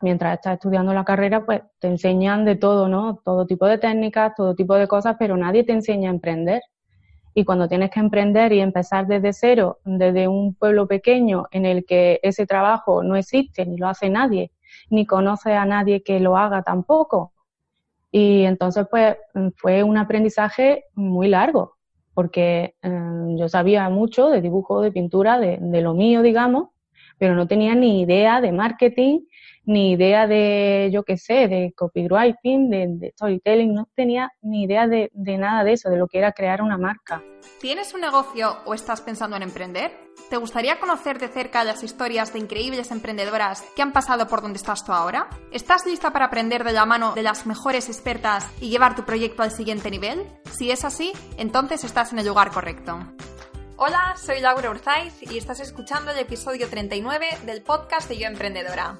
mientras estás estudiando la carrera, pues te enseñan de todo, ¿no? Todo tipo de técnicas, todo tipo de cosas, pero nadie te enseña a emprender. Y cuando tienes que emprender y empezar desde cero, desde un pueblo pequeño en el que ese trabajo no existe, ni lo hace nadie, ni conoce a nadie que lo haga tampoco. Y entonces, pues, fue un aprendizaje muy largo, porque eh, yo sabía mucho de dibujo, de pintura, de, de lo mío, digamos, pero no tenía ni idea de marketing, ni idea de, yo qué sé, de copywriting, de, storytelling, no tenía ni idea de, de, nada de eso, de lo que era crear una marca. ¿Tienes un negocio o estás pensando en emprender? ¿Te gustaría conocer de cerca las historias de increíbles emprendedoras que han pasado por donde estás tú ahora? ¿Estás lista para aprender de la mano de las mejores expertas y llevar tu proyecto al siguiente nivel? Si es así, entonces estás en el lugar correcto. Hola, soy Laura Urzaiz y estás escuchando el episodio 39 del podcast de Yo Emprendedora.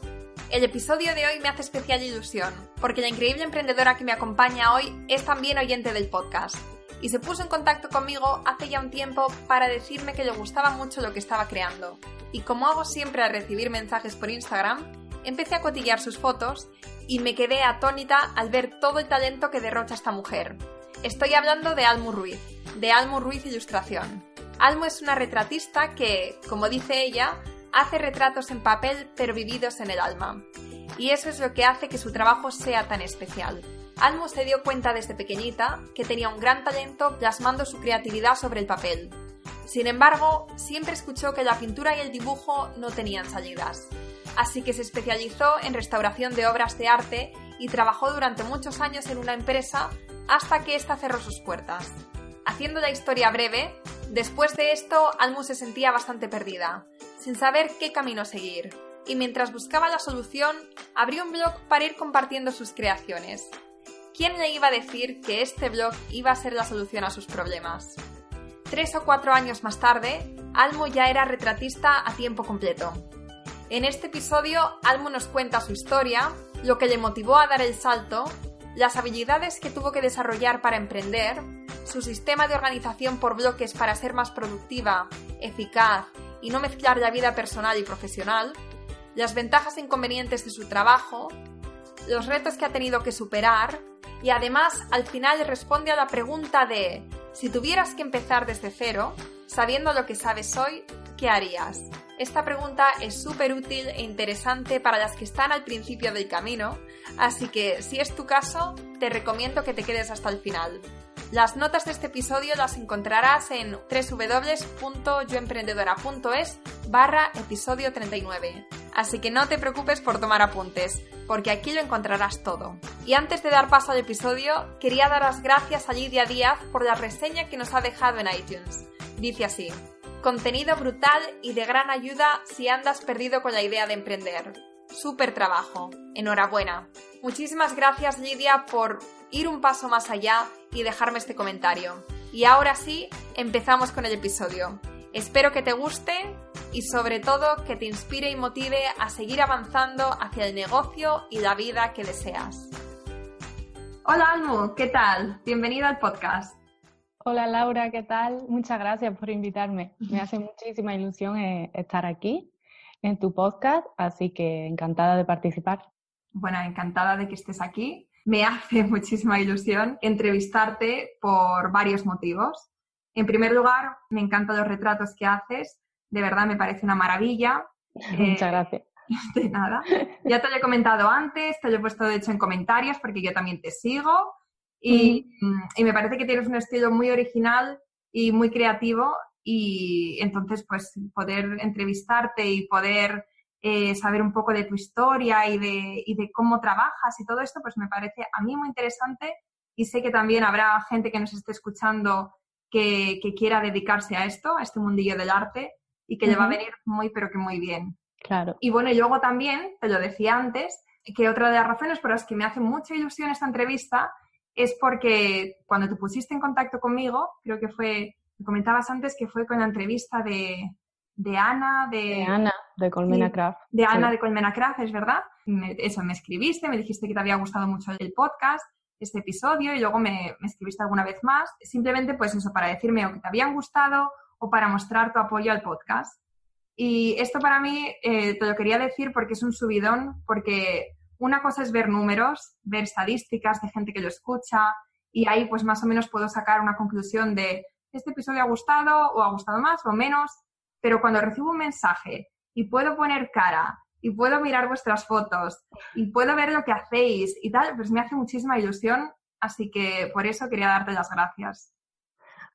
El episodio de hoy me hace especial ilusión, porque la increíble emprendedora que me acompaña hoy es también oyente del podcast, y se puso en contacto conmigo hace ya un tiempo para decirme que le gustaba mucho lo que estaba creando. Y como hago siempre al recibir mensajes por Instagram, empecé a cotillar sus fotos y me quedé atónita al ver todo el talento que derrocha esta mujer. Estoy hablando de Almu Ruiz, de Almu Ruiz Ilustración. Almu es una retratista que, como dice ella, hace retratos en papel pero vividos en el alma. Y eso es lo que hace que su trabajo sea tan especial. Almo se dio cuenta desde pequeñita que tenía un gran talento plasmando su creatividad sobre el papel. Sin embargo, siempre escuchó que la pintura y el dibujo no tenían salidas. Así que se especializó en restauración de obras de arte y trabajó durante muchos años en una empresa hasta que ésta cerró sus puertas. Haciendo la historia breve, después de esto Almu se sentía bastante perdida sin saber qué camino seguir, y mientras buscaba la solución, abrió un blog para ir compartiendo sus creaciones. ¿Quién le iba a decir que este blog iba a ser la solución a sus problemas? Tres o cuatro años más tarde, Almo ya era retratista a tiempo completo. En este episodio, Almo nos cuenta su historia, lo que le motivó a dar el salto, las habilidades que tuvo que desarrollar para emprender, su sistema de organización por bloques para ser más productiva, eficaz y no mezclar la vida personal y profesional, las ventajas e inconvenientes de su trabajo, los retos que ha tenido que superar y además al final responde a la pregunta de si tuvieras que empezar desde cero, sabiendo lo que sabes hoy, ¿qué harías? Esta pregunta es súper útil e interesante para las que están al principio del camino, así que si es tu caso, te recomiendo que te quedes hasta el final. Las notas de este episodio las encontrarás en www.yoemprendedora.es barra episodio 39. Así que no te preocupes por tomar apuntes, porque aquí lo encontrarás todo. Y antes de dar paso al episodio, quería dar las gracias a Lidia Díaz por la reseña que nos ha dejado en iTunes. Dice así, contenido brutal y de gran ayuda si andas perdido con la idea de emprender. Súper trabajo. Enhorabuena. Muchísimas gracias Lidia por ir un paso más allá y dejarme este comentario. Y ahora sí, empezamos con el episodio. Espero que te guste y sobre todo que te inspire y motive a seguir avanzando hacia el negocio y la vida que deseas. Hola Almu, ¿qué tal? Bienvenida al podcast. Hola Laura, ¿qué tal? Muchas gracias por invitarme. Me hace muchísima ilusión eh, estar aquí en tu podcast, así que encantada de participar. Bueno, encantada de que estés aquí me hace muchísima ilusión entrevistarte por varios motivos. En primer lugar, me encantan los retratos que haces, de verdad me parece una maravilla. Muchas eh, gracias. De nada. Ya te lo he comentado antes, te lo he puesto de hecho en comentarios porque yo también te sigo y, y me parece que tienes un estilo muy original y muy creativo y entonces pues poder entrevistarte y poder eh, saber un poco de tu historia y de, y de cómo trabajas y todo esto, pues me parece a mí muy interesante y sé que también habrá gente que nos esté escuchando que, quiera dedicarse a esto, a este mundillo del arte y que le va a venir muy, pero que muy bien. Claro. Y bueno, y luego también, te lo decía antes, que otra de las razones por las que me hace mucha ilusión esta entrevista es porque cuando te pusiste en contacto conmigo, creo que fue, me comentabas antes que fue con la entrevista de, de Ana, de, Ana, de Colmena Craft. De Ana de Colmena Craft, es verdad. eso, me escribiste, me dijiste que te había gustado mucho el podcast, este episodio, y luego me, me, escribiste alguna vez más. Simplemente, pues eso, para decirme o que te habían gustado o para mostrar tu apoyo al podcast. Y esto para mí eh, te lo quería decir porque es un subidón, porque una cosa es ver números, ver estadísticas de gente que lo escucha y ahí pues más o menos puedo sacar una conclusión de este episodio ha gustado o ha gustado más o menos, pero cuando recibo un mensaje y puedo poner cara y puedo mirar vuestras fotos y puedo ver lo que hacéis y tal, pues me hace muchísima ilusión, así que por eso quería darte las gracias.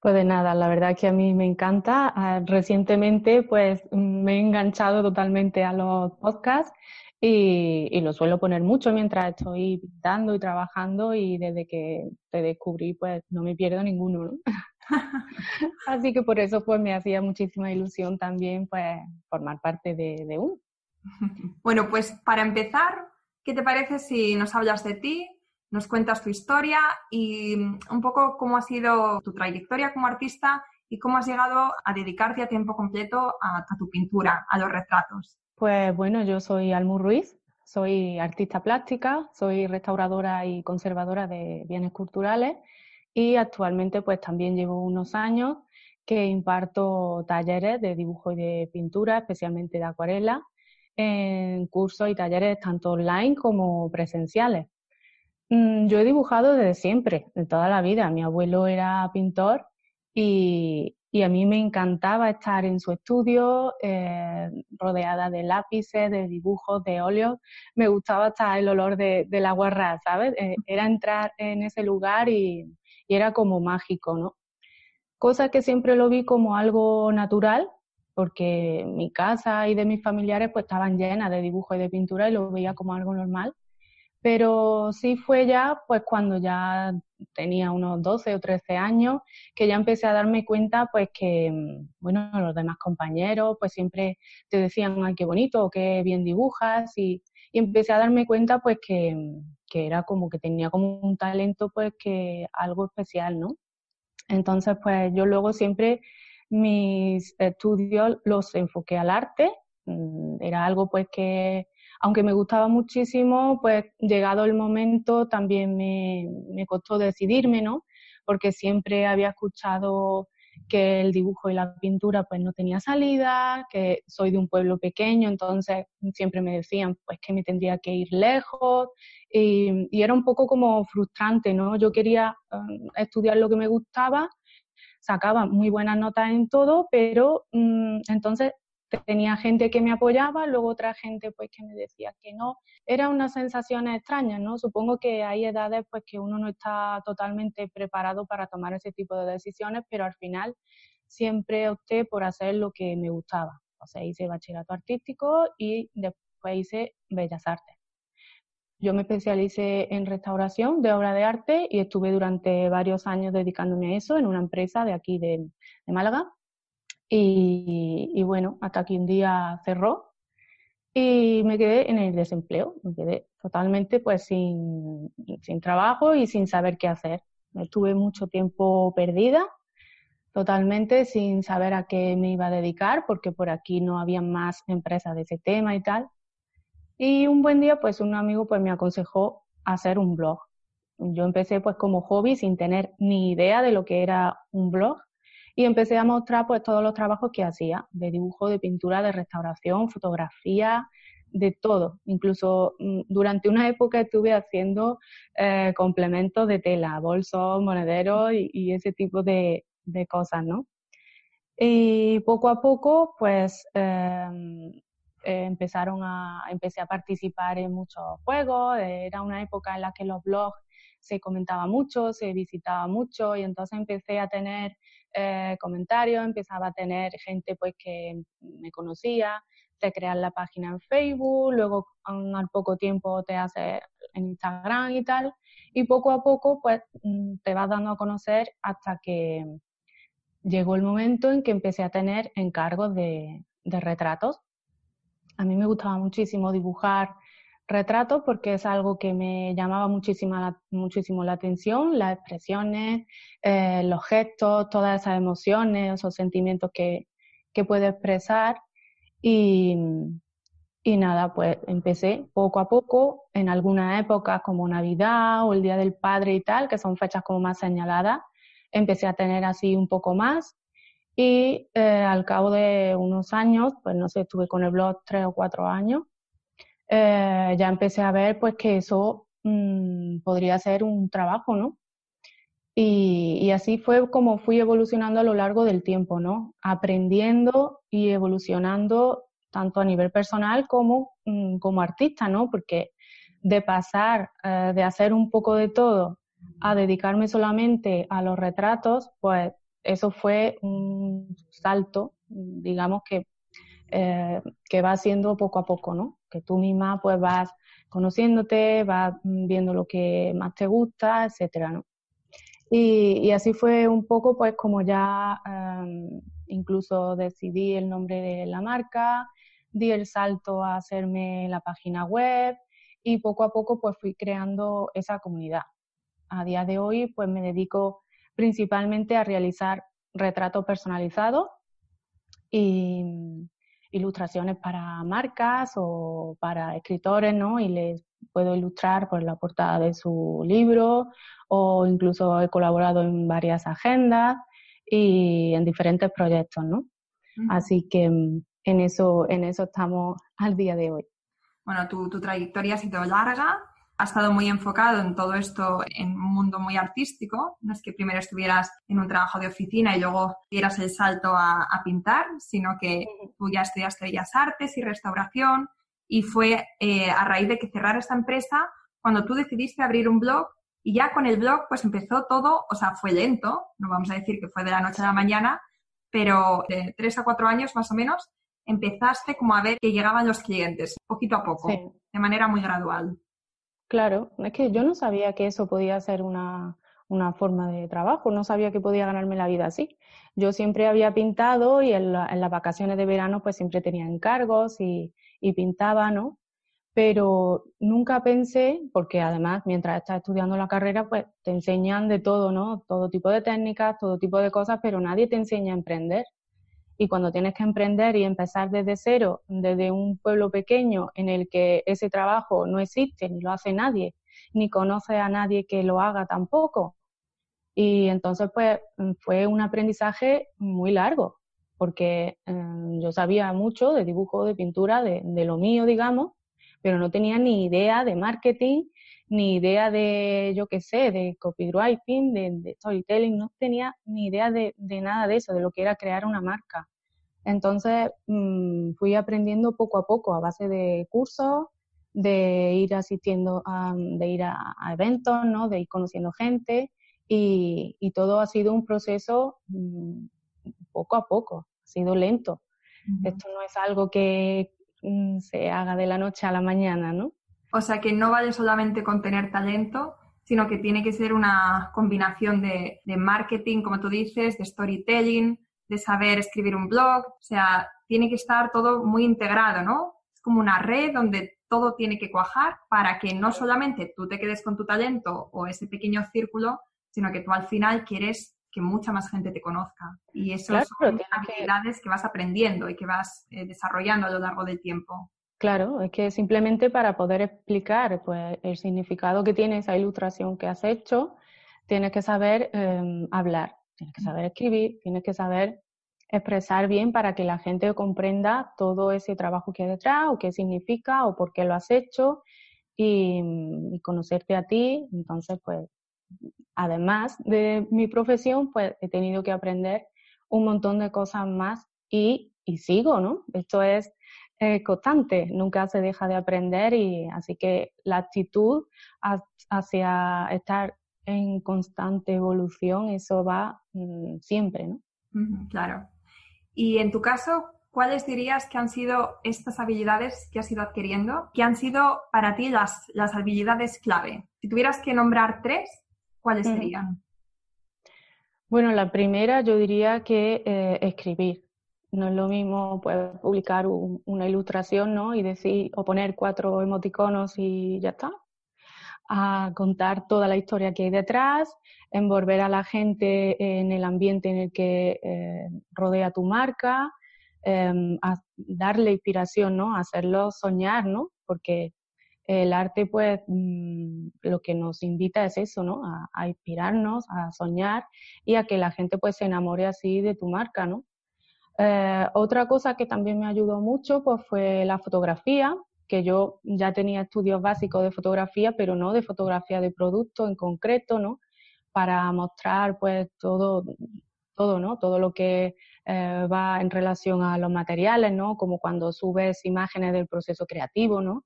Pues de nada, la verdad que a mí me encanta. Ah, recientemente pues me he enganchado totalmente a los podcasts y, y, lo suelo poner mucho mientras estoy pintando y trabajando y desde que te descubrí pues no me pierdo ninguno, ¿no? Así que por eso pues me hacía muchísima ilusión también pues formar parte de, de uno. Bueno, pues para empezar, ¿qué te parece si nos hablas de ti, nos cuentas tu historia y un poco cómo ha sido tu trayectoria como artista y cómo has llegado a dedicarte a tiempo completo a, tu pintura, a los retratos. Pues bueno, yo soy Almu Ruiz, soy artista plástica, soy restauradora y conservadora de bienes culturales y actualmente pues también llevo unos años que imparto talleres de dibujo y de pintura, especialmente de acuarela, en cursos y talleres tanto online como presenciales. Mm, yo he dibujado desde siempre, de toda la vida. Mi abuelo era pintor y, y a mí me encantaba estar en su estudio, eh, rodeada de lápices, de dibujos, de óleos. Me gustaba estar el olor de, de la guarra, ¿sabes? Eh, era entrar en ese lugar y, y era como mágico, ¿no? Cosa que siempre lo vi como algo natural, porque mi casa y de mis familiares pues estaban llenas de dibujo y de pintura y lo veía como algo normal. Pero sí fue ya, pues cuando ya tenía unos 12 o 13 años, que ya empecé a darme cuenta, pues que, bueno, los demás compañeros, pues siempre te decían, ay, qué bonito, qué bien dibujas, y, y empecé a darme cuenta, pues que, que era como que tenía como un talento, pues que algo especial, ¿no? Entonces, pues yo luego siempre mis estudios los enfoqué al arte, mm, era algo pues que aunque me gustaba muchísimo, pues llegado el momento también me, me costó decidirme, ¿no? Porque siempre había escuchado que el dibujo y la pintura pues no tenía salida, que soy de un pueblo pequeño, entonces siempre me decían pues que me tendría que ir lejos y, era un poco como frustrante, ¿no? Yo quería um, estudiar lo que me gustaba, sacaba muy buenas notas en todo, pero um, entonces tenía gente que me apoyaba, luego otra gente pues que me decía que no. Era una sensación extraña, ¿no? Supongo que hay edades pues que uno no está totalmente preparado para tomar ese tipo de decisiones, pero al final siempre opté por hacer lo que me gustaba. O sea, hice bachillerato artístico y después hice bellas artes. Yo me especialicé en restauración de obra de arte y estuve durante varios años dedicándome a eso en una empresa de aquí de Málaga y, bueno, hasta que un día cerró y me quedé en el desempleo, me quedé totalmente pues sin, sin trabajo y sin saber qué hacer. Estuve mucho tiempo perdida, totalmente sin saber a qué me iba a dedicar, porque por aquí no había más empresas de ese tema y tal. Y un buen día, pues un amigo pues me aconsejó hacer un blog. Yo empecé pues como hobby sin tener ni idea de lo que era un blog y empecé a mostrar pues todos los trabajos que hacía, de dibujo, de pintura, de restauración, fotografía, de todo. Incluso mm, durante una época estuve haciendo eh, complementos de tela, bolsos, monederos y, ese tipo de, cosas, ¿no? Y poco a poco, pues em, empezaron a, empecé a participar en muchos juegos. Era una época en la que los blogs se comentaba mucho, se visitaba mucho y entonces empecé a tener eh, comentarios, empezaba a tener gente pues que me conocía, te creas la página en Facebook, luego al poco tiempo te haces en Instagram y tal, y poco a poco pues mm, te vas dando a conocer hasta que llegó el momento en que empecé a tener encargos de, retratos. a mí me gustaba muchísimo dibujar retratos porque es algo que me llamaba la, muchísimo la atención, las expresiones, eh, los gestos, todas esas emociones, esos sentimientos que, que puede expresar. Y, y nada, pues empecé poco a poco, en algunas épocas como Navidad o el Día del Padre y tal, que son fechas como más señaladas, empecé a tener así un poco más. Y eh, al cabo de unos años, pues no sé, estuve con el blog tres o cuatro años, eh, ya empecé a ver pues que eso mmm, podría ser un trabajo, ¿no? Y, así fue como fui evolucionando a lo largo del tiempo, ¿no? Aprendiendo y evolucionando tanto a nivel personal como mmm, como artista, ¿no? Porque de pasar eh, de hacer un poco de todo a dedicarme solamente a los retratos, pues eso fue un salto, digamos que eh, que va haciendo poco a poco, ¿no? Que tú misma pues vas conociéndote, vas viendo lo que más te gusta, etcétera, ¿no? Y, así fue un poco pues como ya um, incluso decidí el nombre de la marca, di el salto a hacerme la página web y poco a poco pues fui creando esa comunidad. A día de hoy pues me dedico principalmente a realizar retratos personalizados y, ilustraciones para marcas o para escritores, ¿no? Y les puedo ilustrar por la portada de su libro o incluso he colaborado en varias agendas y en diferentes proyectos, ¿no? Así que mm, en eso, en eso estamos al día de hoy. Bueno, tu, tu trayectoria ha sido larga, ha estado muy enfocado en todo esto en un mundo muy artístico. No es que primero estuvieras en un trabajo de oficina y luego dieras el salto a, a pintar, sino que tú ya estudiaste Bellas Artes y Restauración y fue eh, a raíz de que cerrara esta empresa cuando tú decidiste abrir un blog y ya con el blog pues empezó todo, o sea, fue lento, no vamos a decir que fue de la noche a la mañana, pero de tres a cuatro años más o menos empezaste como a ver que llegaban los clientes, poquito a poco, sí. de manera muy gradual. Claro, es que yo no sabía que eso podía ser una, una forma de trabajo, no sabía que podía ganarme la vida así. Yo siempre había pintado y en, en las vacaciones de verano pues siempre tenía encargos y, y, pintaba, ¿no? Pero nunca pensé, porque además mientras estás estudiando la carrera pues te enseñan de todo, ¿no? Todo tipo de técnicas, todo tipo de cosas, pero nadie te enseña a emprender. Y cuando tienes que emprender y empezar desde cero, desde un pueblo pequeño en el que ese trabajo no existe, ni lo hace nadie, ni conoce a nadie que lo haga tampoco. Y entonces, pues, fue un aprendizaje muy largo, porque eh, yo sabía mucho de dibujo, de pintura, de, de lo mío, digamos, pero no tenía ni idea de marketing, ni idea de, yo qué sé, de copywriting, de, de, storytelling, no tenía ni idea de, de, nada de eso, de lo que era crear una marca. Entonces mmm, fui aprendiendo poco a poco a base de cursos, de ir asistiendo, a, de ir a, a, eventos, ¿no? de ir conociendo gente y, y todo ha sido un proceso mmm, poco a poco, ha sido lento. Uh -huh. Esto no es algo que mmm, se haga de la noche a la mañana, ¿no? O sea que no vale solamente con tener talento, sino que tiene que ser una combinación de, de, marketing, como tú dices, de storytelling, de saber escribir un blog. O sea, tiene que estar todo muy integrado, ¿no? Es como una red donde todo tiene que cuajar para que no solamente tú te quedes con tu talento o ese pequeño círculo, sino que tú al final quieres que mucha más gente te conozca. Y eso claro, son habilidades que... que vas aprendiendo y que vas eh, desarrollando a lo largo del tiempo. Claro, es que simplemente para poder explicar pues, el significado que tiene esa ilustración que has hecho, tienes que saber eh, hablar, tienes que saber escribir, tienes que saber expresar bien para que la gente comprenda todo ese trabajo que hay detrás o qué significa o por qué lo has hecho y, y conocerte a ti. Entonces, pues, además de mi profesión, pues he tenido que aprender un montón de cosas más y, y sigo, ¿no? Esto es eh, constante, nunca se deja de aprender y así que la actitud hacia estar en constante evolución, eso va mmm, siempre, ¿no? Claro. Y en tu caso, ¿cuáles dirías que han sido estas habilidades que has ido adquiriendo, que han sido para ti las, las habilidades clave? Si tuvieras que nombrar tres, ¿cuáles serían? Bueno, la primera yo diría que eh, escribir No es lo mismo pues, publicar una ilustración ¿no? y decir, o poner cuatro emoticonos y ya está, a contar toda la historia que hay detrás, envolver a la gente en el ambiente en el que eh, rodea tu marca, em, a darle inspiración, ¿no? A hacerlo soñar, ¿no? Porque el arte, pues, mm, lo que nos invita es eso, ¿no? A, inspirarnos, a soñar y a que la gente, pues, se enamore así de tu marca, ¿no? Eh, otra cosa que también me ayudó mucho, pues, fue la fotografía, que yo ya tenía estudios básicos de fotografía, pero no de fotografía de producto en concreto, ¿no? Para mostrar, pues, todo, todo, ¿no? Todo lo que eh, va en relación a los materiales, ¿no? Como cuando subes imágenes del proceso creativo, ¿no?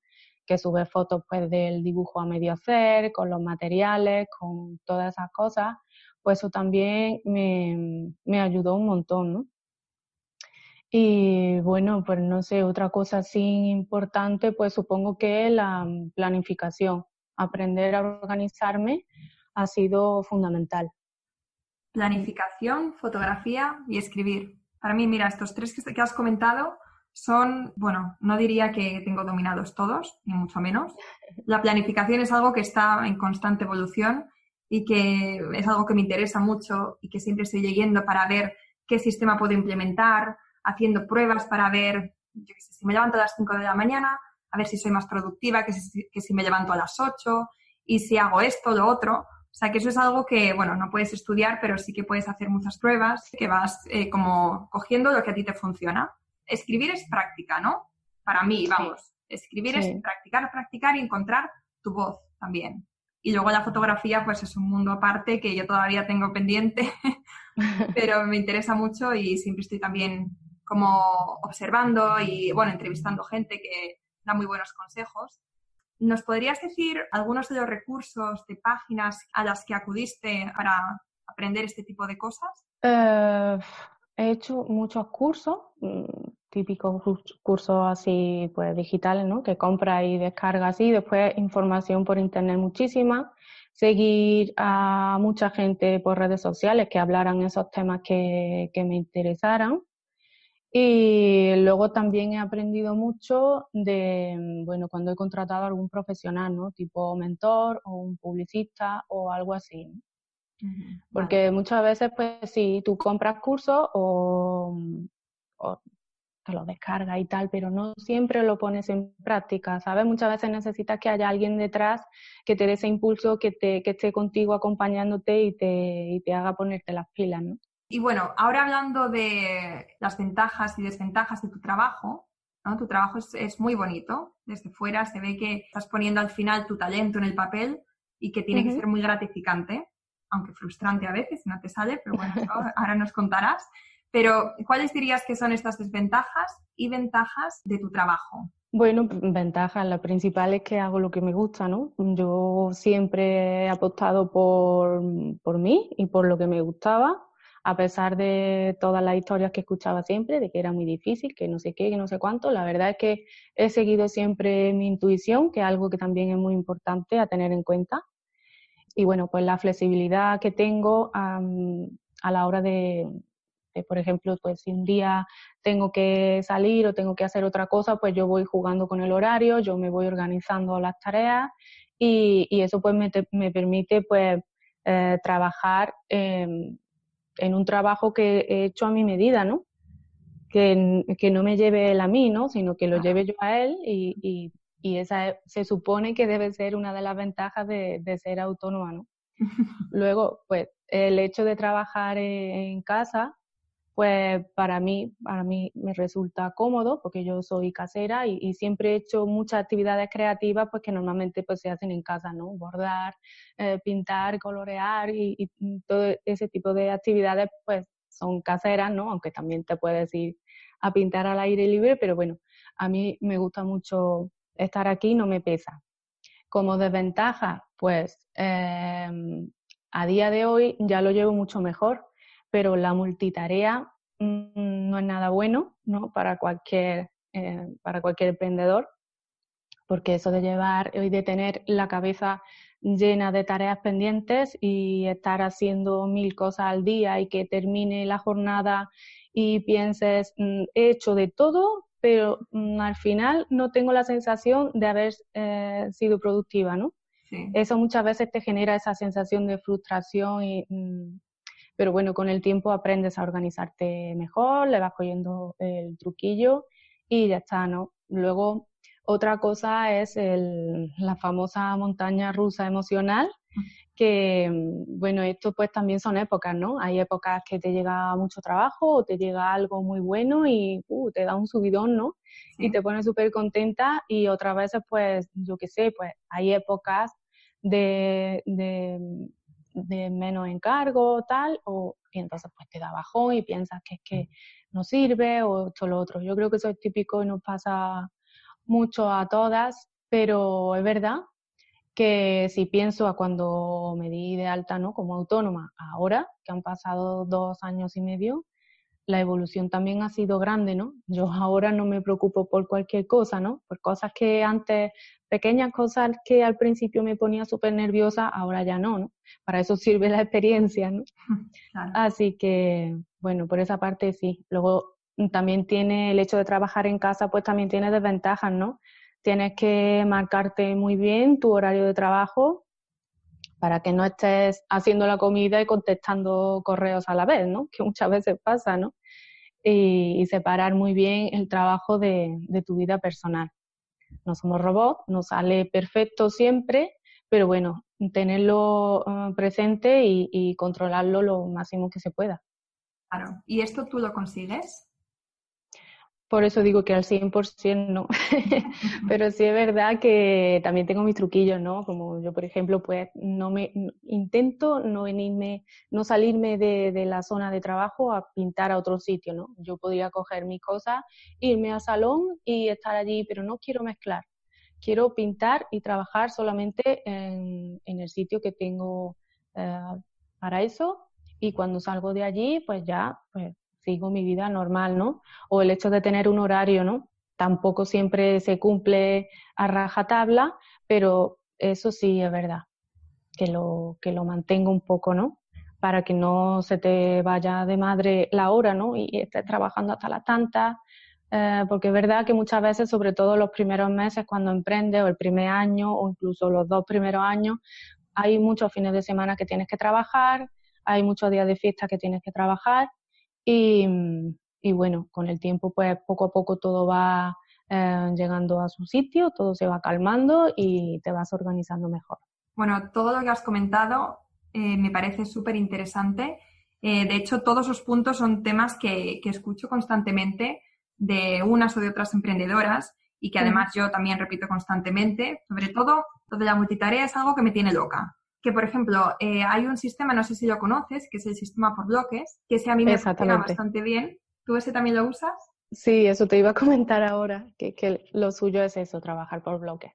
que sube fotos pues del dibujo a medio hacer, con los materiales, con todas esas cosas, pues eso también me, me ayudó un montón, ¿no? Y bueno, pues no sé, otra cosa así importante, pues supongo que la planificación, aprender a organizarme ha sido fundamental. Planificación, fotografía y escribir. Para mí, mira, estos tres que has comentado son, bueno, no diría que tengo dominados todos, ni mucho menos. La planificación es algo que está en constante evolución y que es algo que me interesa mucho y que siempre estoy leyendo para ver qué sistema puedo implementar, haciendo pruebas para ver, yo qué sé, si me levanto a las 5 de la mañana, a ver si soy más productiva que si, que si me levanto a las 8 y si hago esto, lo otro. O sea, que eso es algo que, bueno, no puedes estudiar, pero sí que puedes hacer muchas pruebas, que vas eh, como cogiendo lo que a ti te funciona escribir es práctica, ¿no? Para mí, vamos, escribir es practicar, practicar y encontrar tu voz también. Y luego la fotografía, pues es un mundo aparte que yo todavía tengo pendiente, pero me interesa mucho y siempre estoy también como observando y, bueno, entrevistando gente que da muy buenos consejos. ¿Nos podrías decir algunos de los recursos de páginas a las que acudiste para aprender este tipo de cosas? Eh, he hecho muchos cursos, mm, típicos cursos así pues digitales, ¿no? Que compra y descarga así, después información por internet muchísima, seguir a mucha gente por redes sociales que hablaran esos temas que, que me interesaran. Y luego también he aprendido mucho de, bueno, cuando he contratado a algún profesional, ¿no? Tipo mentor o un publicista o algo así. Porque muchas veces, pues, si tú compras cursos o, o te lo descargas y tal, pero no siempre lo pones en práctica, ¿sabes? Muchas veces necesitas que haya alguien detrás que te dé ese impulso, que, te, que esté contigo acompañándote y te, y te haga ponerte las pilas, ¿no? Y bueno, ahora hablando de las ventajas y desventajas de tu trabajo, ¿no? Tu trabajo es, es muy bonito. Desde fuera se ve que estás poniendo al final tu talento en el papel y que tiene que ser muy gratificante, aunque frustrante a veces, no te sale, pero bueno, ahora nos contarás. Pero, ¿cuáles dirías que son estas desventajas y ventajas de tu trabajo? Bueno, ventajas, la principal es que hago lo que me gusta, ¿no? Yo siempre he apostado por, por mí y por lo que me gustaba, a pesar de todas las historias que escuchaba siempre, de que era muy difícil, que no sé qué, que no sé cuánto. La verdad es que he seguido siempre mi intuición, que es algo que también es muy importante a tener en cuenta. Y bueno, pues la flexibilidad que tengo a la hora de, por ejemplo, pues si un día tengo que salir o tengo que hacer otra cosa, pues yo voy jugando con el horario, yo me voy organizando las tareas y, eso pues me, permite pues eh, trabajar en un trabajo que he hecho a mi medida, ¿no? Que, que, no me lleve él a mí, ¿no? Sino que lo lleve yo a él y, y, y, esa se supone que debe ser una de las ventajas de, de ser autónoma, ¿no? Luego, pues el hecho de trabajar en casa pues para mí, para mí me resulta cómodo porque yo soy casera y, siempre he hecho muchas actividades creativas pues que normalmente pues se hacen en casa, ¿no? Bordar, eh, pintar, colorear y, todo ese tipo de actividades pues son caseras, ¿no? Aunque también te puedes ir a pintar al aire libre, pero bueno, a mí me gusta mucho estar aquí, no me pesa. Como desventaja, pues em, a día de hoy ya lo llevo mucho mejor pero la multitarea mm, no es nada bueno ¿no? para, cualquier, eh, para cualquier emprendedor, porque eso de llevar y de tener la cabeza llena de tareas pendientes y estar haciendo mil cosas al día y que termine la jornada y pienses, mm, he hecho de todo, pero mm, al final no tengo la sensación de haber eh, sido productiva, ¿no? Eso muchas veces te genera esa sensación de frustración y... Mm, pero bueno, con el tiempo aprendes a organizarte mejor, le vas cogiendo el truquillo y ya está, ¿no? Luego, otra cosa es el, la famosa montaña rusa emocional, que, bueno, esto pues también son épocas, ¿no? Hay épocas que te llega mucho trabajo o te llega algo muy bueno y uh, te da un subidón, ¿no? Y te pones súper contenta y otras veces pues, yo qué sé, pues hay épocas de, de, menos encargo, tal, o, y entonces pues te da bajón y piensas que es que no sirve o esto lo otro. Yo creo que eso es típico y nos pasa mucho a todas, pero es verdad que si pienso a cuando me di de alta ¿no? como autónoma, ahora que han pasado dos años y medio, la evolución también ha sido grande, ¿no? Yo ahora no me preocupo por cualquier cosa, ¿no? Por cosas que antes, pequeñas cosas que al principio me ponía súper nerviosa, ahora ya no, ¿no? Para eso sirve la experiencia, ¿no? Así que, bueno, por esa parte sí. Luego también tiene el hecho de trabajar en casa, pues también tiene desventajas, ¿no? Tienes que marcarte muy bien tu horario de trabajo para que no estés haciendo la comida y contestando correos a la vez, ¿no? Que muchas veces pasa, ¿no? Y, separar muy bien el trabajo de, tu vida personal. No somos robots, no sale perfecto siempre, pero bueno, tenerlo eh, presente y, y controlarlo lo máximo que se pueda. Claro. ¿Y esto tú lo consigues? Por eso digo que al 100% no. Pero sí es verdad que también tengo mis truquillos, ¿no? Como yo, por ejemplo, pues no me intento no venirme, no salirme de, de, la zona de trabajo a pintar a otro sitio, ¿no? Yo podría coger mis cosas, irme al salón y estar allí, pero no quiero mezclar. Quiero pintar y trabajar solamente en, en el sitio que tengo eh, para eso. Y cuando salgo de allí, pues ya, pues sigo mi vida normal, ¿no? O el hecho de tener un horario, ¿no? Tampoco siempre se cumple a rajatabla, pero eso sí es verdad, que lo, que lo mantengo un poco, ¿no? Para que no se te vaya de madre la hora, ¿no? Y, estés trabajando hasta las tantas, eh, porque es verdad que muchas veces, sobre todo los primeros meses cuando emprendes, o el primer año, o incluso los dos primeros años, hay muchos fines de semana que tienes que trabajar, hay muchos días de fiesta que tienes que trabajar y, bueno, con el tiempo pues poco a poco todo va eh, llegando a su sitio, todo se va calmando y te vas organizando mejor. Bueno, todo lo que has comentado eh, me parece súper interesante. Eh, de hecho, todos esos puntos son temas que, que, escucho constantemente de unas o de otras emprendedoras y que además yo también repito constantemente. Sobre todo, lo de la multitarea es algo que me tiene loca que, por ejemplo, eh, hay un sistema, no sé si lo conoces, que es el sistema por bloques, que ese a mí me funciona bastante bien. ¿Tú ese también lo usas? Sí, eso te iba a comentar ahora, que, que lo suyo es eso, trabajar por bloques.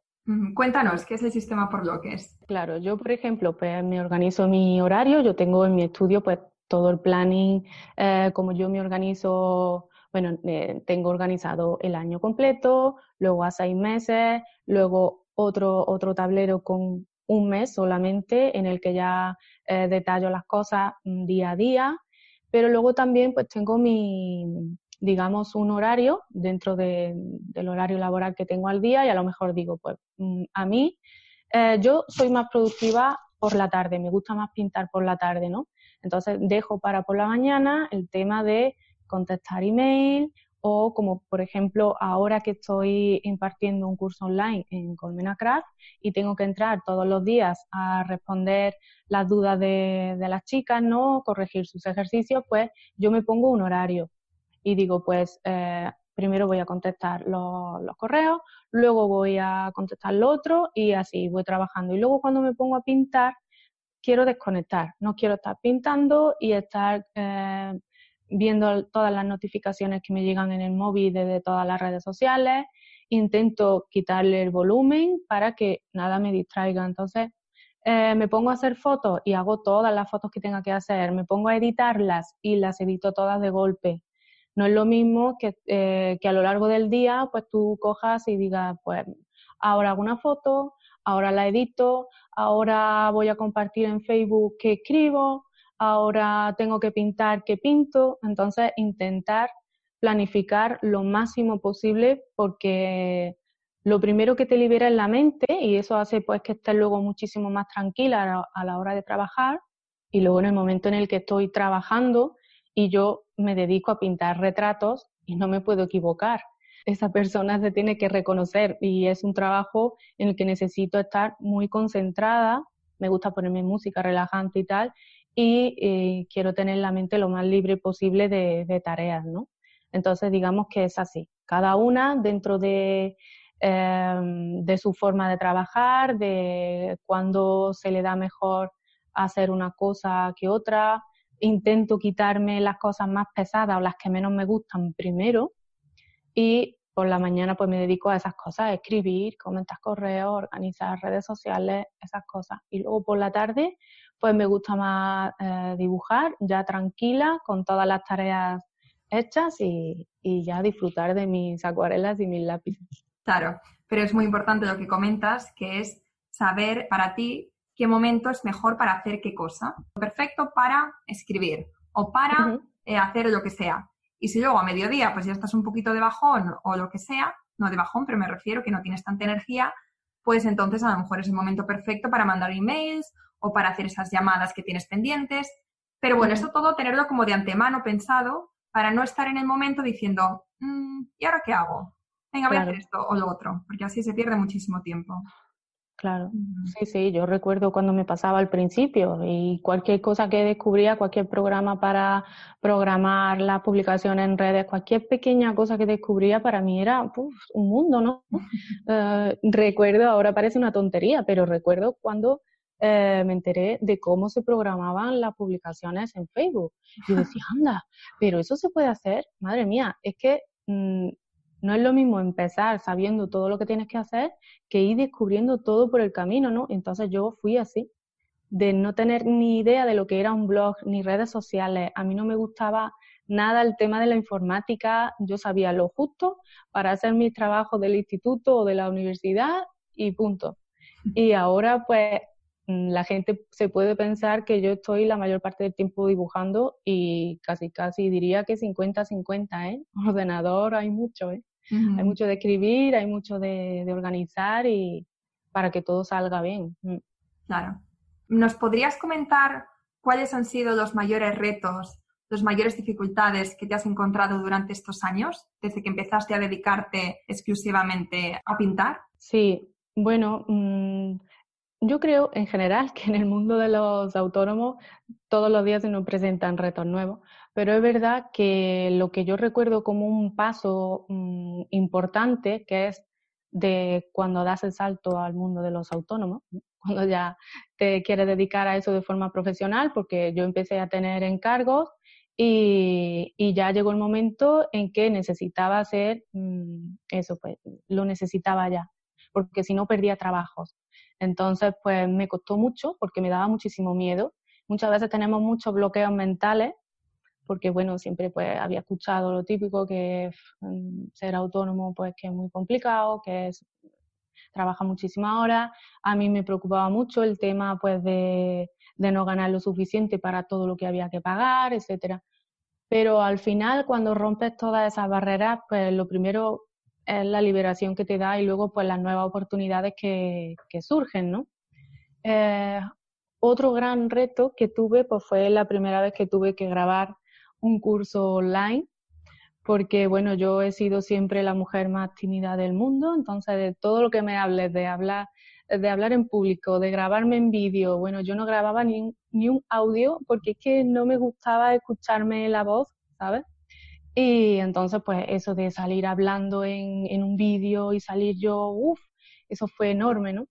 Cuéntanos, ¿qué es el sistema por bloques? Claro, yo, por ejemplo, pues me organizo mi horario, yo tengo en mi estudio pues todo el planning, eh, como yo me organizo, bueno, eh, tengo organizado el año completo, luego a seis meses, luego otro, otro tablero con un mes solamente en el que ya eh, detallo las cosas mm, día a día, pero luego también pues tengo mi, digamos, un horario dentro de, del horario laboral que tengo al día y a lo mejor digo, pues mm, a mí eh, yo soy más productiva por la tarde, me gusta más pintar por la tarde, ¿no? Entonces dejo para por la mañana el tema de contestar email o como por ejemplo ahora que estoy impartiendo un curso online en Colmena Craft y tengo que entrar todos los días a responder las dudas de, las chicas, ¿no? Corregir sus ejercicios, pues yo me pongo un horario y digo, pues eh, primero voy a contestar los, los, correos, luego voy a contestar lo otro y así voy trabajando. Y luego cuando me pongo a pintar, quiero desconectar, no quiero estar pintando y estar eh, viendo todas las notificaciones que me llegan en el móvil desde todas las redes sociales, intento quitarle el volumen para que nada me distraiga. Entonces, eh, me pongo a hacer fotos y hago todas las fotos que tenga que hacer, me pongo a editarlas y las edito todas de golpe. No es lo mismo que, eh, que a lo largo del día, pues tú cojas y digas, pues ahora hago una foto, ahora la edito, ahora voy a compartir en Facebook que escribo, ahora tengo que pintar, ¿qué pinto? Entonces, intentar planificar lo máximo posible porque lo primero que te libera es la mente y eso hace pues que estés luego muchísimo más tranquila a la hora de trabajar y luego en el momento en el que estoy trabajando y yo me dedico a pintar retratos y no me puedo equivocar. Esa persona se tiene que reconocer y es un trabajo en el que necesito estar muy concentrada, me gusta ponerme música relajante y tal, y eh, quiero tener la mente lo más libre posible de, tareas, ¿no? Entonces digamos que es así, cada una dentro de Em, de su forma de trabajar, de cuándo se le da mejor hacer una cosa que otra. Intento quitarme las cosas más pesadas o las que menos me gustan primero y por la mañana pues me dedico a esas cosas, a escribir, comentar correos, organizar redes sociales, esas cosas. Y luego por la tarde pues me gusta más eh, dibujar, ya tranquila, con todas las tareas hechas y, y ya disfrutar de mis acuarelas y mis lápices. Claro, pero es muy importante lo que comentas, que es saber para ti qué momento es mejor para hacer qué cosa. Perfecto para escribir o para eh, hacer lo que sea. Y si luego a mediodía pues ya estás un poquito de bajón o lo que sea, no de bajón, pero me refiero que no tienes tanta energía, pues entonces a lo mejor es el momento perfecto para mandar emails o para hacer esas llamadas que tienes pendientes. Pero bueno, esto todo tenerlo como de antemano pensado para no estar en el momento diciendo, mm, ¿y ahora qué hago? venga, voy a hacer esto o lo otro, porque así se pierde muchísimo tiempo. Claro, sí, sí, yo recuerdo cuando me pasaba al principio y cualquier cosa que descubría, cualquier programa para programar la publicación en redes, cualquier pequeña cosa que descubría para mí era un mundo, ¿no? Eh, recuerdo, ahora parece una tontería, pero recuerdo cuando eh, me enteré de cómo se programaban las publicaciones en Facebook. Y decía, anda, pero eso se puede hacer, madre mía, es que mm, no es lo mismo empezar sabiendo todo lo que tienes que hacer que ir descubriendo todo por el camino, ¿no? Entonces yo fui así, de no tener ni idea de lo que era un blog ni redes sociales. A mí no me gustaba nada el tema de la informática. Yo sabía lo justo para hacer mis trabajos del instituto o de la universidad y punto. Y ahora pues la gente se puede pensar que yo estoy la mayor parte del tiempo dibujando y casi, casi diría que 50-50, ¿eh? Ordenador hay mucho, ¿eh? Hay mucho de escribir, hay mucho de, organizar y para que todo salga bien. Mm. Claro. ¿Nos podrías comentar cuáles han sido los mayores retos, las mayores dificultades que te has encontrado durante estos años, desde que empezaste a dedicarte exclusivamente a pintar? Sí, bueno, mm, yo creo en general que en el mundo de los autónomos todos los días se nos presentan retos nuevos, pero es verdad que lo que yo recuerdo como un paso mm, importante, que es de cuando das el salto al mundo de los autónomos, cuando ya te quieres dedicar a eso de forma profesional, porque yo empecé a tener encargos y, ya llegó el momento en que necesitaba hacer mm, eso, pues lo necesitaba ya, porque si no perdía trabajos. Entonces, pues me costó mucho porque me daba muchísimo miedo. Muchas veces tenemos muchos bloqueos mentales porque, bueno, siempre pues había escuchado lo típico que mm, ser autónomo pues que es muy complicado, que es trabaja muchísimas horas. A mí me preocupaba mucho el tema pues de, de no ganar lo suficiente para todo lo que había que pagar, etcétera. Pero al final, cuando rompes todas esas barreras, pues lo primero es la liberación que te da y luego pues las nuevas oportunidades que, que surgen, ¿no? Eh, otro gran reto que tuve pues fue la primera vez que tuve que grabar un curso online porque bueno, yo he sido siempre la mujer más tímida del mundo, entonces de todo lo que me hables, de hablar, de hablar en público, de grabarme en vídeo, bueno, yo no grababa ni, ni un audio porque es que no me gustaba escucharme la voz, ¿sabes? Y entonces, pues eso de salir hablando en, en un vídeo y salir yo, uff, eso fue enorme, ¿no?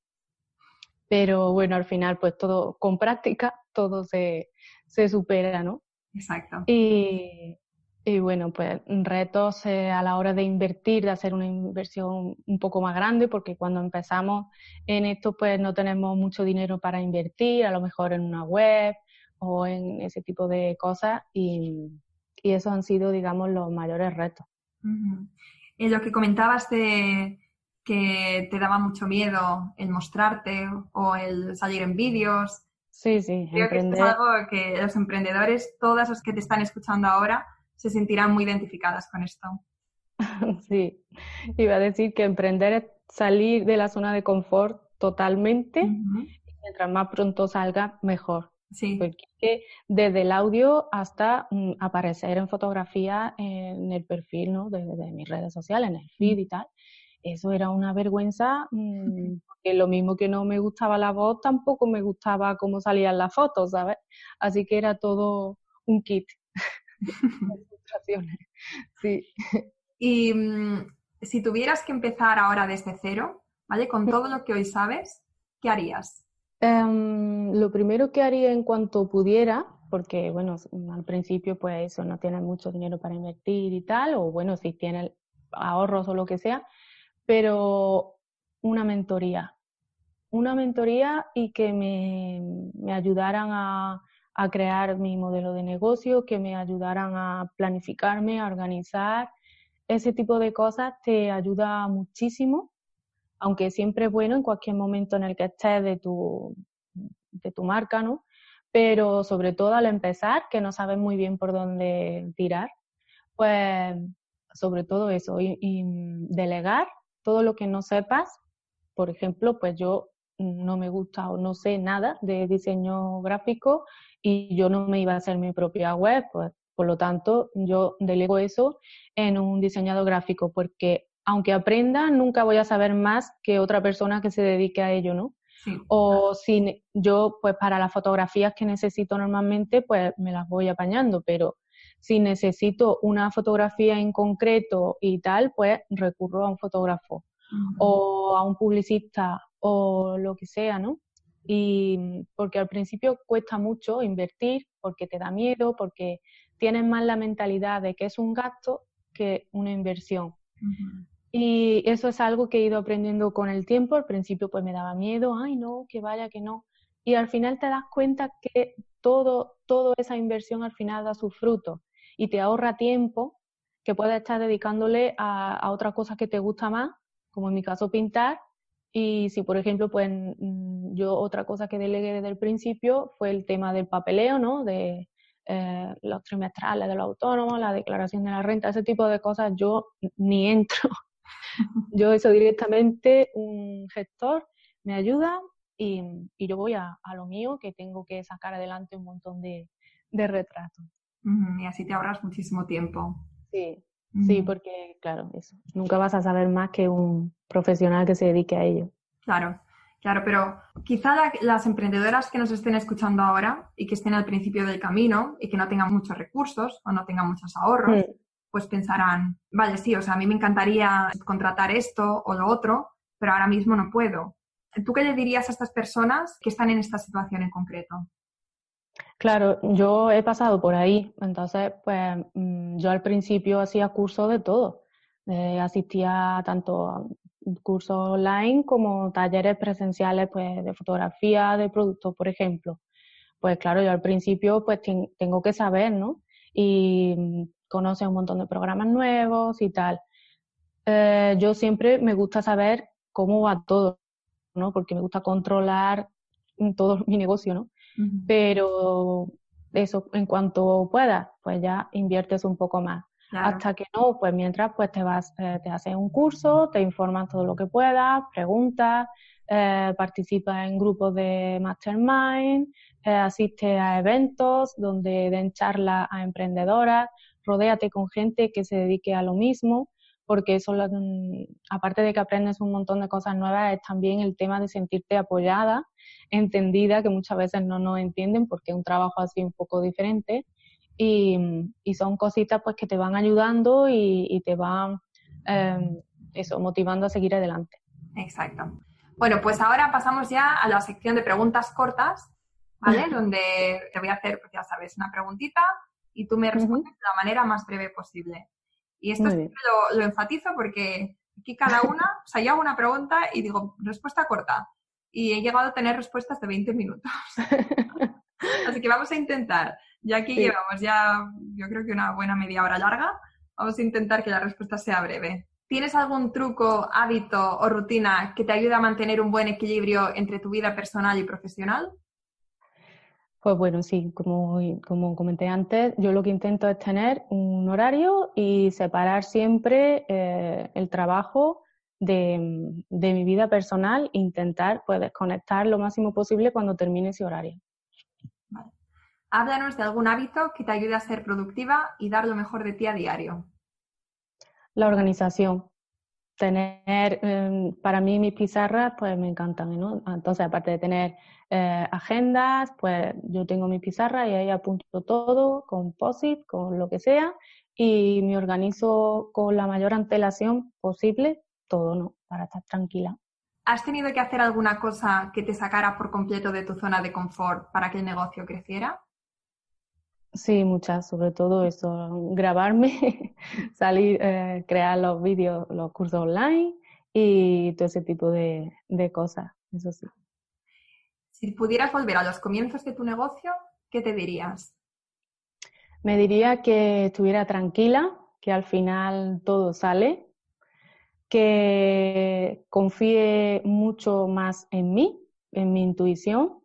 Pero bueno, al final, pues todo, con práctica, todo se, se supera, ¿no? Exacto. Y, y bueno, pues retos eh, a la hora de invertir, de hacer una inversión un poco más grande, porque cuando empezamos en esto, pues no tenemos mucho dinero para invertir, a lo mejor en una web o en ese tipo de cosas. Y, y esos han sido, digamos, los mayores retos. Y lo que comentabas de que te daba mucho miedo el mostrarte o el salir en vídeos, Sí, sí, Creo que esto es algo que los emprendedores, todas las que te están escuchando ahora, se sentirán muy identificadas con esto. Sí, iba a decir que emprender es salir de la zona de confort totalmente y mientras más pronto salga, mejor. Sí. Porque desde el audio hasta mm, aparecer en fotografía en el perfil ¿no? de, mis redes sociales, en el feed y tal, eso era una vergüenza, mm, porque lo mismo que no me gustaba la voz, tampoco me gustaba cómo salían las fotos, ¿sabes? Así que era todo un kit Sí. Y mm, si tuvieras que empezar ahora desde cero, ¿vale? Con todo lo que hoy sabes, ¿qué harías? Em, lo primero que haría en cuanto pudiera, porque bueno, al principio pues eso, no tienes mucho dinero para invertir y tal, o bueno, si tienes ahorros o lo que sea, pero una mentoría. Una mentoría y que me, me ayudaran a, a crear mi modelo de negocio, que me ayudaran a planificarme, a organizar. Ese tipo de cosas te ayuda muchísimo, aunque siempre es bueno en cualquier momento en el que estés de tu, de tu marca, ¿no? Pero sobre todo al empezar, que no sabes muy bien por dónde tirar, pues sobre todo eso, y, delegar todo lo que no sepas. Por ejemplo, pues yo no me gusta o no sé nada de diseño gráfico y yo no me iba a hacer mi propia web, pues por lo tanto yo delego eso en un diseñador gráfico porque aunque aprenda nunca voy a saber más que otra persona que se dedique a ello, ¿no? O si yo pues para las fotografías que necesito normalmente pues me las voy apañando, pero si necesito una fotografía en concreto y tal, pues recurro a un fotógrafo o a un publicista o lo que sea, ¿no? Y porque al principio cuesta mucho invertir, porque te da miedo, porque tienes más la mentalidad de que es un gasto que una inversión. Y eso es algo que he ido aprendiendo con el tiempo. Al principio pues me daba miedo, ay no, que vaya, que no. Y al final te das cuenta que todo, toda esa inversión al final da sus frutos y te ahorra tiempo que puedes estar dedicándole a, a otra cosa que te gusta más, como en mi caso pintar, y si, por ejemplo, pues mm, yo otra cosa que delegué desde el principio fue el tema del papeleo, ¿no? De eh, los trimestrales de los autónomos, la declaración de la renta, ese tipo de cosas, yo ni entro. Yo eso directamente, un gestor me ayuda y, y yo voy a, a, lo mío, que tengo que sacar adelante un montón de, de retratos. Y así te ahorras muchísimo tiempo. Sí, Sí, porque, claro, eso. Nunca vas a saber más que un profesional que se dedique a ello. Claro, claro, pero quizá las emprendedoras que nos estén escuchando ahora y que estén al principio del camino y que no tengan muchos recursos o no tengan muchos ahorros, pues pensarán, vale, sí, o sea, a mí me encantaría contratar esto o lo otro, pero ahora mismo no puedo. ¿Tú qué le dirías a estas personas que están en esta situación en concreto? Claro, yo he pasado por ahí, entonces pues mm, yo al principio hacía cursos de todo, eh, asistía tanto a cursos online como talleres presenciales pues de fotografía, de productos, por ejemplo. Pues claro, yo al principio pues tengo que saber, ¿no? Y conoce un montón de programas nuevos y tal. Eh, yo siempre me gusta saber cómo va todo, ¿no? Porque me gusta controlar todo mi negocio, ¿no? Pero eso, en cuanto puedas, pues ya inviertes un poco más. Hasta que no, pues mientras pues te vas, eh, te haces un curso, te informas todo lo que puedas, preguntas, eh, participas en grupos de mastermind, eh, asistes a eventos donde den charlas a emprendedoras, rodéate con gente que se dedique a lo mismo, porque eso, aparte de que aprendes un montón de cosas nuevas, es también el tema de sentirte apoyada entendida, que muchas veces no nos entienden porque es un trabajo así un poco diferente. Y, y son cositas pues que te van ayudando y, y te van eh, eso, motivando a seguir adelante. Exacto. Bueno, pues ahora pasamos ya a la sección de preguntas cortas, ¿vale? Donde te voy a hacer, pues ya sabes, una preguntita y tú me respondes de la manera más breve posible. Y esto siempre lo, lo, enfatizo porque aquí cada una, o sea, yo hago una pregunta y digo, respuesta corta y he llegado a tener respuestas de 20 minutos. Así que vamos a intentar, ya que llevamos ya, yo creo que una buena media hora larga, vamos a intentar que la respuesta sea breve. ¿Tienes algún truco, hábito o rutina que te ayude a mantener un buen equilibrio entre tu vida personal y profesional? Pues bueno, sí, como, como comenté antes, yo lo que intento es tener un horario y separar siempre eh, el trabajo de, de, mi vida personal, intentar pues, desconectar lo máximo posible cuando termine ese horario. Vale. Háblanos de algún hábito que te ayude a ser productiva y dar lo mejor de ti a diario. La organización tener, em, para mí mis pizarras pues me encantan, ¿no? Entonces, aparte de tener eh, agendas, pues yo tengo mi pizarra y ahí apunto todo con POSIT, con lo que sea, y me organizo con la mayor antelación posible todo, ¿no? Para estar tranquila. ¿Has tenido que hacer alguna cosa que te sacara por completo de tu zona de confort para que el negocio creciera? Sí, muchas, sobre todo eso, grabarme, salir, eh, crear los vídeos, los cursos online y todo ese tipo de, de cosas, eso sí. Si pudieras volver a los comienzos de tu negocio, ¿qué te dirías? Me diría que estuviera tranquila, que al final todo sale, que confíe mucho más en mí, en mi intuición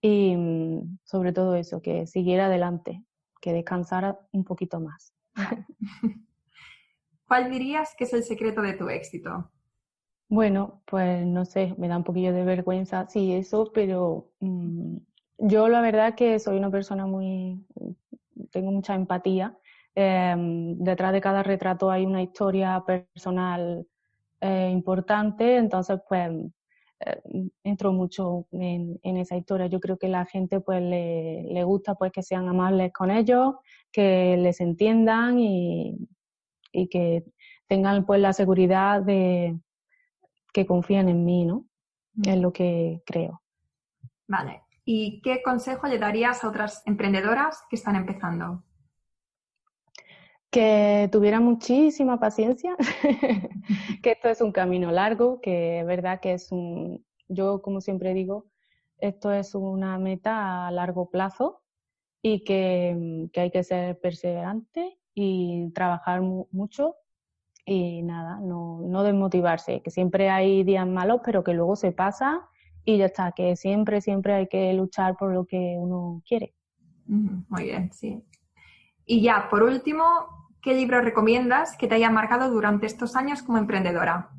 y mm, sobre todo eso, que siguiera adelante, que descansara un poquito más. ¿Cuál dirías que es el secreto de tu éxito? Bueno, pues no sé, me da un poquillo de vergüenza, sí, eso, pero mm, yo la verdad que soy una persona muy, tengo mucha empatía. Em, detrás de cada retrato hay una historia personal eh, importante, entonces pues eh, entro mucho en, esa historia. Yo creo que la gente pues le, le, gusta pues que sean amables con ellos, que les entiendan y, y que tengan pues la seguridad de que confíen en mí, ¿no? Es lo que creo. Vale. ¿Y qué consejo le darías a otras emprendedoras que están empezando? que tuviera muchísima paciencia, que esto es un camino largo, que es verdad que es un, yo como siempre digo, esto es una meta a largo plazo y que, que hay que ser perseverante y trabajar mucho y nada, no, no desmotivarse, que siempre hay días malos, pero que luego se pasa y ya está, que siempre, siempre hay que luchar por lo que uno quiere. Muy bien, sí. Y ya, por último, ¿qué libro recomiendas que te haya marcado durante estos años como emprendedora?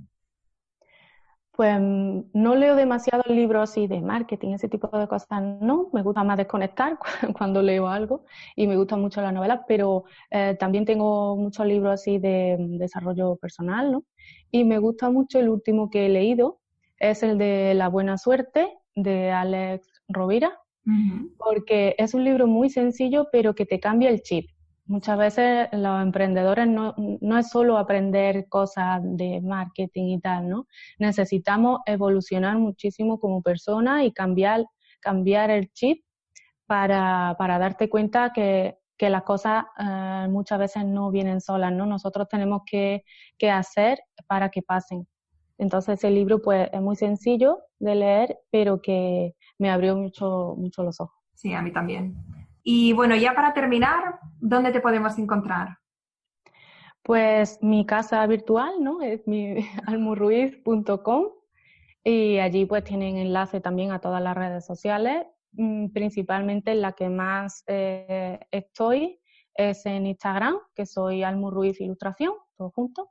Pues no leo demasiado libros así de marketing, ese tipo de cosas, no. Me gusta más desconectar cuando leo algo y me gustan mucho las novelas, pero eh, también tengo muchos libros así de desarrollo personal, ¿no? Y me gusta mucho el último que he leído, es el de La Buena Suerte de Alex Rovira, porque es un libro muy sencillo, pero que te cambia el chip. Muchas veces los emprendedores no, no, es solo aprender cosas de marketing y tal, ¿no? Necesitamos evolucionar muchísimo como persona y cambiar, cambiar el chip para, para darte cuenta que, que las cosas eh, muchas veces no vienen solas, ¿no? Nosotros tenemos que, que hacer para que pasen. Entonces ese libro pues es muy sencillo de leer, pero que me abrió mucho, mucho los ojos. Sí, a mí también. Y bueno, ya para terminar, ¿dónde te podemos encontrar? Pues mi casa virtual, ¿no? Es mi almurruiz.com y allí pues tienen enlace también a todas las redes sociales, mm, principalmente en la que más eh, estoy es en Instagram, que soy Almurruiz Ilustración, todo junto.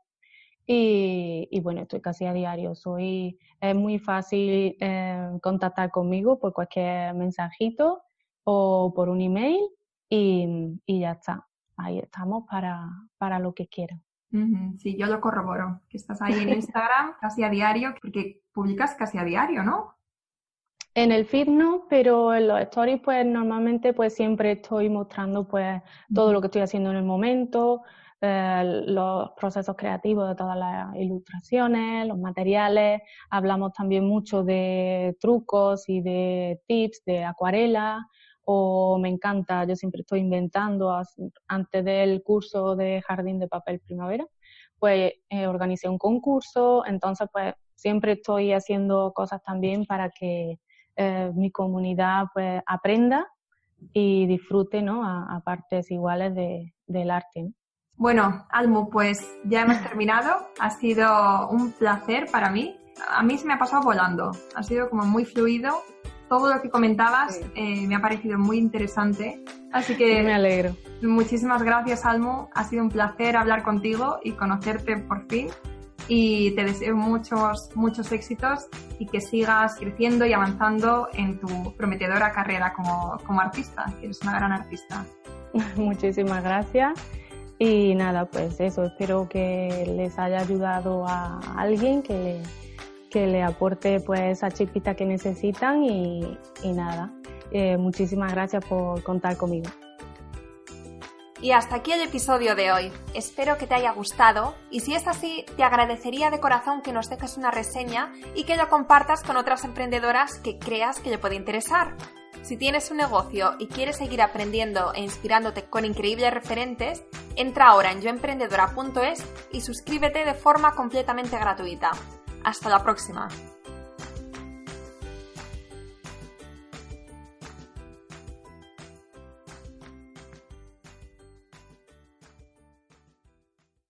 Y, y, bueno, estoy casi a diario. Soy, es muy fácil eh, contactar conmigo por cualquier mensajito o por un email y, y ya está. Ahí estamos para, para lo que quieran. Sí, yo lo corroboro, que estás ahí en Instagram casi a diario, porque publicas casi a diario, ¿no? En el feed no, pero en los stories pues normalmente pues siempre estoy mostrando pues todo lo que estoy haciendo en el momento, eh, los procesos creativos de todas las ilustraciones, los materiales, hablamos también mucho de trucos y de tips de acuarela, o me encanta, yo siempre estoy inventando, antes del curso de jardín de papel primavera, pues eh, organicé un concurso, entonces pues siempre estoy haciendo cosas también para que eh, mi comunidad pues aprenda y disfrute, ¿no? A, partes iguales de, del arte. Bueno, Almu, pues ya hemos terminado. Ha sido un placer para mí. A mí se me ha pasado volando. Ha sido como muy fluido todo lo que comentabas eh, me ha parecido muy interesante. Así que me alegro. Muchísimas gracias, Almo. Ha sido un placer hablar contigo y conocerte por fin. Y te deseo muchos, muchos éxitos y que sigas creciendo y avanzando en tu prometedora carrera como, como artista, que eres una gran artista. Muchísimas gracias. Y nada, pues eso, espero que les haya ayudado a alguien, que que le aporte pues esa chispita que necesitan y, nada, eh, muchísimas gracias por contar conmigo. Y hasta aquí el episodio de hoy. Espero que te haya gustado y si es así, te agradecería de corazón que nos dejes una reseña y que lo compartas con otras emprendedoras que creas que le puede interesar. Si tienes un negocio y quieres seguir aprendiendo e inspirándote con increíbles referentes, entra ahora en yoemprendedora.es y suscríbete de forma completamente gratuita. Hasta la próxima.